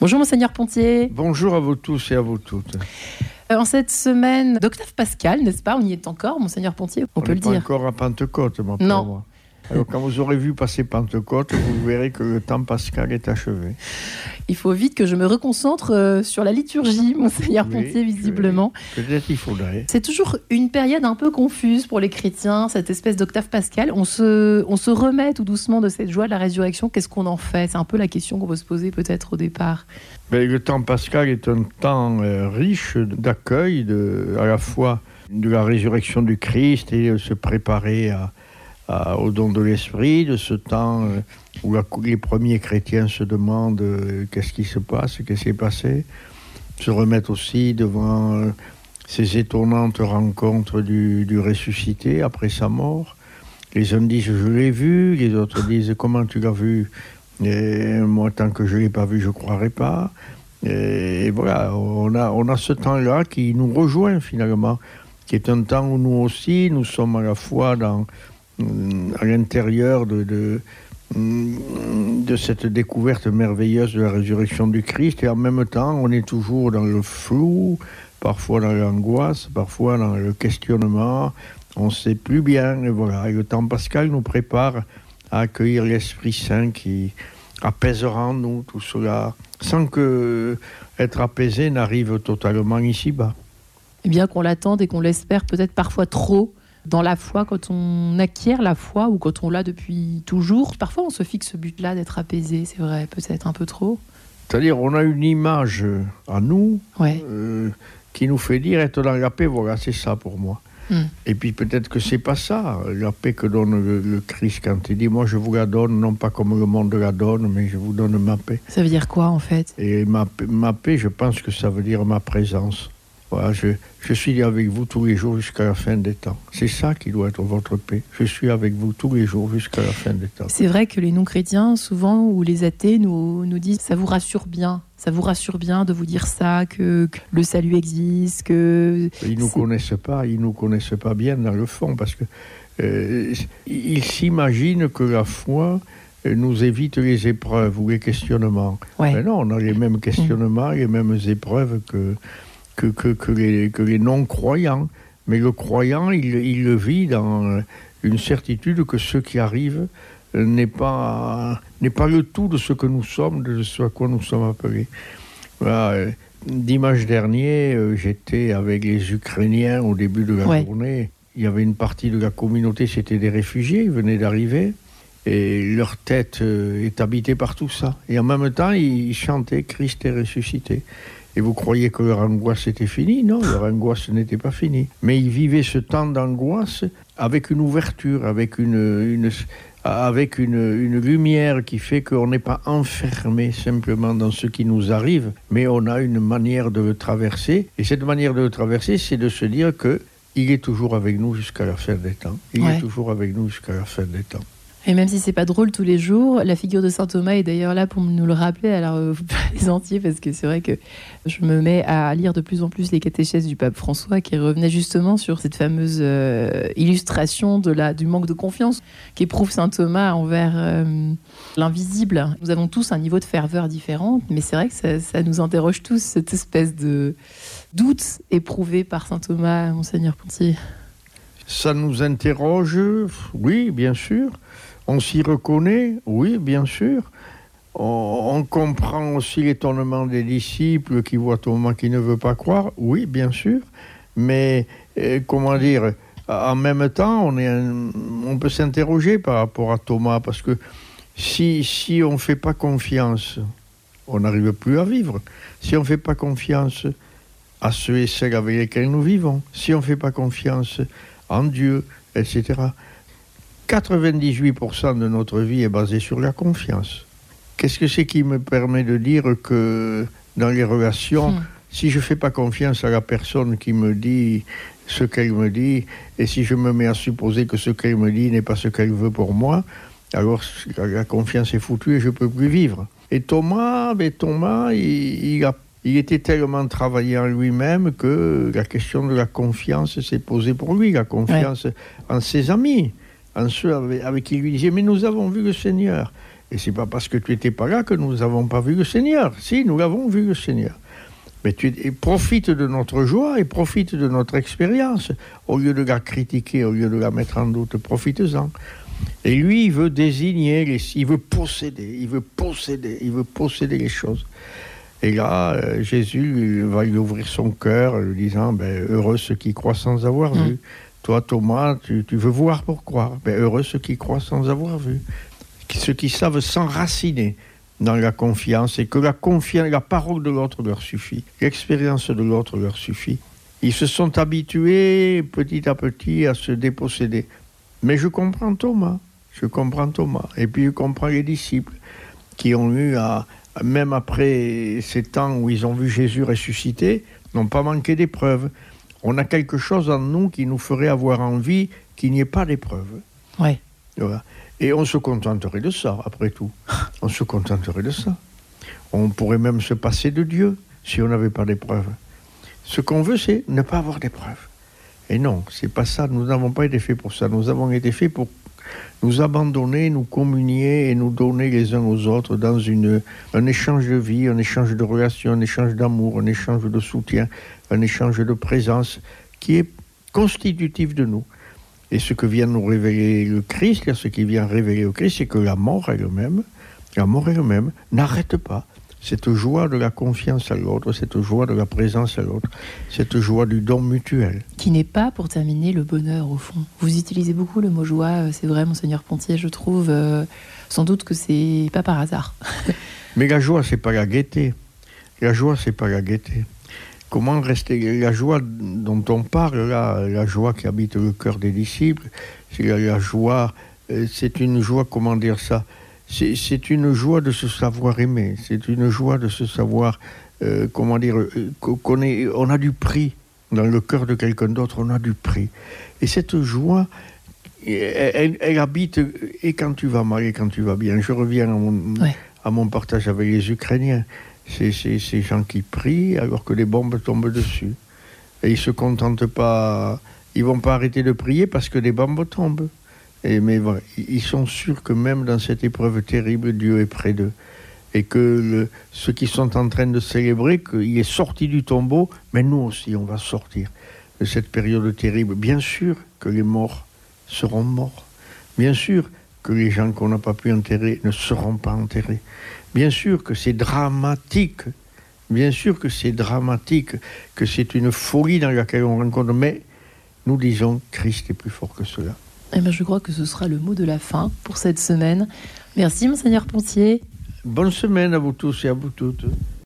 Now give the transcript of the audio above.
Bonjour Monseigneur Pontier. Bonjour à vous tous et à vous toutes. Euh, en cette semaine d'Octave Pascal, n'est-ce pas? On y est encore, Monseigneur Pontier, on, peut le pas dire. encore à Pentecôte, ma Non. pauvre. Alors, quand vous aurez vu passer Pentecôte, vous verrez que le temps pascal est achevé. Il faut vite que je me reconcentre euh, sur la liturgie, Monseigneur Oui, Pontier, visiblement. Peut-être il faudrait. C'est toujours une période un peu confuse pour les chrétiens, cette espèce d'octave pascal. On se, on se remet tout doucement de cette joie de la résurrection. Qu'est-ce qu'on en fait? C'est un peu la question qu'on peut se poser peut-être au départ. Mais le temps pascal est un temps euh, riche d'accueil, à la fois de la résurrection du Christ et de se préparer à- à- au don de l'Esprit, de ce temps euh, où les premiers chrétiens se demandent euh, qu'est-ce qui se passe, qu'est-ce qui s'est passé, se remettent aussi devant euh, ces étonnantes rencontres du, du ressuscité après sa mort. Les uns disent je l'ai vu, les autres disent comment tu l'as vu? Et moi, tant que je ne l'ai pas vu, je ne croirais pas. Et voilà, on a, on a ce temps-là qui nous rejoint finalement, qui est un temps où nous aussi, nous sommes à la fois dans, à l'intérieur de, hum, de cette découverte merveilleuse de la résurrection du Christ, et en même temps, on est toujours dans le flou, parfois dans l'angoisse, parfois dans le questionnement, on ne sait plus bien, et voilà, et le temps pascal nous prépare à accueillir l'Esprit Saint qui apaisera en nous tout cela, sans que être apaisé n'arrive totalement ici-bas. Et bien qu'on l'attende et qu'on l'espère peut-être parfois trop dans la foi, quand on acquiert la foi ou quand on l'a depuis toujours. Parfois on se fixe ce but-là d'être apaisé, c'est vrai, peut-être un peu trop. C'est-à-dire, on a une image à nous Ouais. euh, qui nous fait dire être dans la paix, voilà, c'est ça pour moi. Hmm. Et puis peut-être que c'est pas ça, la paix que donne le, le Christ quand il dit Moi je vous la donne, non pas comme le monde la donne, mais je vous donne ma paix. Ça veut dire quoi en fait? Et ma paix, je pense que ça veut dire ma présence. Voilà, je, je suis avec vous tous les jours jusqu'à la fin des temps. C'est ça qui doit être votre paix. Je suis avec vous tous les jours jusqu'à la fin des temps. C'est vrai que les non-chrétiens, souvent, ou les athées, nous, nous disent ça vous rassure bien. Ça vous rassure bien de vous dire ça, que, que le salut existe, que. Ils nous connaissent pas, ils nous connaissent pas bien dans le fond parce que euh, ils s'imaginent que la foi euh, nous évite les épreuves ou les questionnements. Ouais. Mais non, on a les mêmes questionnements, les mêmes épreuves que, que, que, que les, que les non-croyants. Mais le croyant, il, il le vit dans une certitude que ce qui arrive n'est pas, n'est pas le tout de ce que nous sommes, de ce à quoi nous sommes appelés. Voilà, euh, dimanche dernier, euh, j'étais avec les Ukrainiens au début de la Ouais. journée. Il y avait une partie de la communauté, c'était des réfugiés, ils venaient d'arriver. Et leur tête euh, est habitée par tout ça. Et en même temps, ils chantaient Christ est ressuscité. Et vous croyez que leur angoisse était finie? Non, leur angoisse n'était pas finie. Mais ils vivaient ce temps d'angoisse avec une ouverture, avec une, une- avec une, une lumière qui fait qu'on n'est pas enfermé simplement dans ce qui nous arrive, mais on a une manière de le traverser. Et cette manière de le traverser, c'est de se dire que il est toujours avec nous jusqu'à la fin des temps. Il Ouais. est toujours avec nous jusqu'à la fin des temps. Et même si c'est pas drôle tous les jours, la figure de saint Thomas est d'ailleurs là pour nous le rappeler. Alors, euh, vous plaisantez parce que c'est vrai que je me mets à lire de plus en plus les catéchèses du pape François qui revenait justement sur cette fameuse euh, illustration de la, du manque de confiance qu'éprouve saint Thomas envers euh, l'invisible. Nous avons tous un niveau de ferveur différent, mais c'est vrai que ça, ça nous interroge tous, cette espèce de doute éprouvé par saint Thomas, monseigneur Pontier. Ça nous interroge, oui, bien sûr. On s'y reconnaît, oui, bien sûr. On, comprend aussi l'étonnement des disciples qui voient Thomas qui ne veut pas croire, oui, bien sûr. Mais euh, comment dire, en même temps, on, peut s'interroger par rapport à Thomas parce que si on ne fait pas confiance, on n'arrive plus à vivre. Si on ne fait pas confiance à ceux et celles avec lesquels nous vivons, si on ne fait pas confiance en Dieu, etc. 98% de notre vie est basée sur la confiance. Qu'est-ce que c'est qui me permet de dire que dans les relations, Hmm. si je ne fais pas confiance à la personne qui me dit ce qu'elle me dit, et si je me mets à supposer que ce qu'elle me dit n'est pas ce qu'elle veut pour moi, alors la, confiance est foutue et je ne peux plus vivre. Et Thomas, ben Thomas, il, il a- il était tellement travaillé en lui-même que la question de la confiance s'est posée pour lui, la confiance en ses amis, en ceux avec, avec qui il lui disait, mais nous avons vu le Seigneur. Et c'est pas parce que tu n'étais pas là que nous n'avons pas vu le Seigneur. Si, nous l'avons vu le Seigneur. Mais tu profite de notre joie et profite de notre expérience. Au lieu de la critiquer, au lieu de la mettre en doute, profites-en. Et lui, il veut désigner, il veut posséder, il veut posséder, il veut posséder les choses. Et là, euh, Jésus va lui ouvrir son cœur, lui disant ben, Heureux ceux qui croient sans avoir mm. vu. Toi, Thomas, tu, veux voir pour croire. Ben, heureux ceux qui croient sans avoir vu. Ceux qui savent s'enraciner dans la confiance et que la la parole de l'autre leur suffit, l'expérience de l'autre leur suffit. Ils se sont habitués petit à petit à se déposséder. Mais je comprends Thomas, je comprends Thomas, et puis je comprends les disciples qui ont eu à, même après ces temps où ils ont vu Jésus ressusciter, n'ont pas manqué d'épreuves. On a quelque chose en nous qui nous ferait avoir envie qu'il n'y ait pas d'épreuves. Ouais. Et on se contenterait de ça, après tout. On se contenterait de ça. On pourrait même se passer de Dieu si on n'avait pas d'épreuves. Ce qu'on veut, c'est ne pas avoir d'épreuves. Et non, c'est pas ça. Nous n'avons pas été faits pour ça. Nous avons été faits pour nous abandonner, nous communier et nous donner les uns aux autres dans un échange de vie, un échange de relations, un échange d'amour, un échange de soutien, un échange de présence qui est constitutif de nous. Et ce que vient nous révéler le Christ, ce qui vient révéler Christ, c'est que la mort elle-même, la mort elle-même n'arrête pas cette joie de la confiance à l'autre, cette joie de la présence à l'autre, cette joie du don mutuel. Qui n'est pas, pour terminer, le bonheur au fond. Vous utilisez beaucoup le mot joie, euh, c'est vrai, monseigneur Pontier, je trouve. Euh, sans doute que c'est pas par hasard. Mais la joie, c'est pas la gaieté. La joie, c'est pas la gaieté. Comment rester la joie dont on parle là, la joie qui habite le cœur des disciples, c'est la joie, euh, c'est une joie, comment dire ça, c'est une joie de se savoir aimer, c'est une joie de se savoir, euh, comment dire, euh, qu'on on a du prix dans le cœur de quelqu'un d'autre, on a du prix. Et cette joie, elle, habite et quand tu vas mal et quand tu vas bien. Je reviens à mon, à mon partage avec les Ukrainiens. C'est ces gens qui prient alors que les bombes tombent dessus. Et ils se contentent pas, ils vont pas arrêter de prier parce que les bombes tombent. Et, mais ils sont sûrs que même dans cette épreuve terrible, Dieu est près d'eux. Et que ceux qui sont en train de célébrer qu'il est sorti du tombeau, mais nous aussi, on va sortir de cette période terrible. Bien sûr que les morts seront morts. Bien sûr que les gens qu'on n'a pas pu enterrer ne seront pas enterrés. Bien sûr que c'est dramatique. Bien sûr que c'est dramatique, que c'est une folie dans laquelle on rencontre. Mais nous disons, Christ est plus fort que cela. Eh ben, je crois que ce sera le mot de la fin pour cette semaine. Merci, Monseigneur Pontier. Bonne semaine à vous tous et à vous toutes.